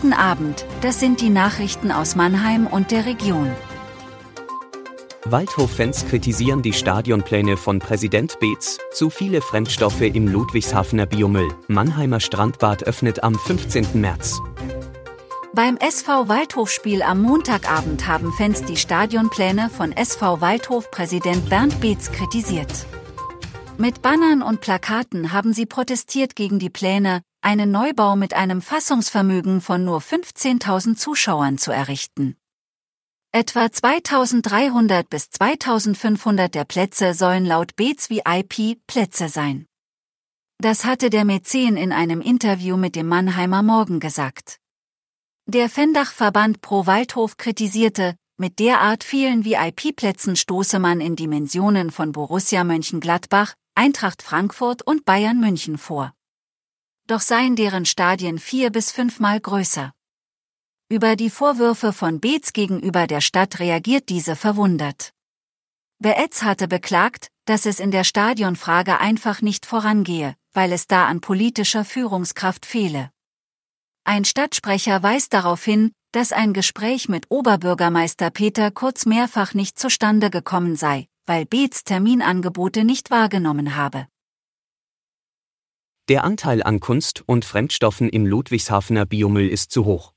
Guten Abend, das sind die Nachrichten aus Mannheim und der Region. Waldhof-Fans kritisieren die Stadionpläne von Präsident Beetz. Zu viele Fremdstoffe im Ludwigshafener Biomüll. Mannheimer Strandbad öffnet am 15. März. Beim SV Waldhof-Spiel am Montagabend haben Fans die Stadionpläne von SV Waldhof-Präsident Bernd Beetz kritisiert. Mit Bannern und Plakaten haben sie protestiert gegen die Pläne, einen Neubau mit einem Fassungsvermögen von nur 15.000 Zuschauern zu errichten. Etwa 2300 bis 2500 der Plätze sollen laut Beetz VIP Plätze sein. Das hatte der Mäzen in einem Interview mit dem Mannheimer Morgen gesagt. Der Fendachverband Pro Waldhof kritisierte, mit derart vielen VIP-Plätzen stoße man in Dimensionen von Borussia Mönchengladbach, Eintracht Frankfurt und Bayern München vor. Doch seien deren Stadien vier bis fünfmal größer. Über die Vorwürfe von Beetz gegenüber der Stadt reagiert diese verwundert. Beetz hatte beklagt, dass es in der Stadionfrage einfach nicht vorangehe, weil es da an politischer Führungskraft fehle. Ein Stadtsprecher weist darauf hin, dass ein Gespräch mit Oberbürgermeister Peter Kurz mehrfach nicht zustande gekommen sei, weil Beetz Terminangebote nicht wahrgenommen habe. Der Anteil an Kunst- und Fremdstoffen im Ludwigshafener Biomüll ist zu hoch.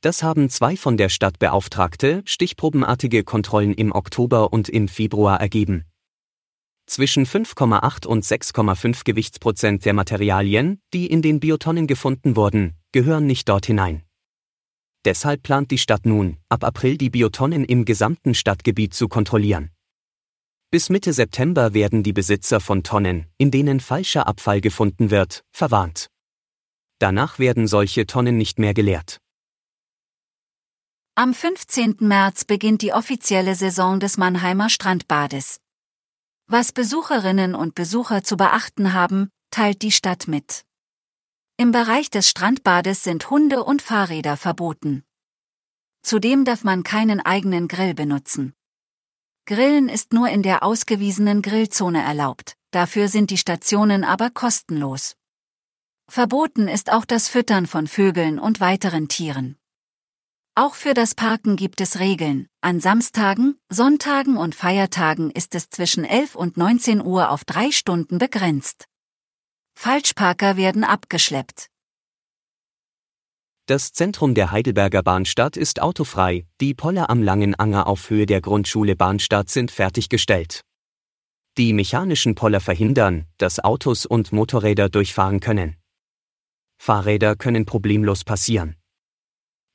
Das haben zwei von der Stadt beauftragte, stichprobenartige Kontrollen im Oktober und im Februar ergeben. Zwischen 5,8 und 6,5 Gewichtsprozent der Materialien, die in den Biotonnen gefunden wurden, gehören nicht dort hinein. Deshalb plant die Stadt nun, ab April die Biotonnen im gesamten Stadtgebiet zu kontrollieren. Bis Mitte September werden die Besitzer von Tonnen, in denen falscher Abfall gefunden wird, verwarnt. Danach werden solche Tonnen nicht mehr geleert. Am 15. März beginnt die offizielle Saison des Mannheimer Strandbades. Was Besucherinnen und Besucher zu beachten haben, teilt die Stadt mit. Im Bereich des Strandbades sind Hunde und Fahrräder verboten. Zudem darf man keinen eigenen Grill benutzen. Grillen ist nur in der ausgewiesenen Grillzone erlaubt, dafür sind die Stationen aber kostenlos. Verboten ist auch das Füttern von Vögeln und weiteren Tieren. Auch für das Parken gibt es Regeln. An Samstagen, Sonntagen und Feiertagen ist es zwischen 11 und 19 Uhr auf drei Stunden begrenzt. Falschparker werden abgeschleppt. Das Zentrum der Heidelberger Bahnstadt ist autofrei, die Poller am Langen Anger auf Höhe der Grundschule Bahnstadt sind fertiggestellt. Die mechanischen Poller verhindern, dass Autos und Motorräder durchfahren können. Fahrräder können problemlos passieren.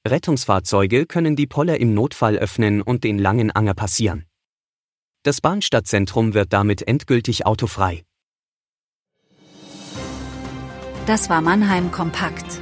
Rettungsfahrzeuge können die Poller im Notfall öffnen und den Langen Anger passieren. Das Bahnstadtzentrum wird damit endgültig autofrei. Das war Mannheim Kompakt.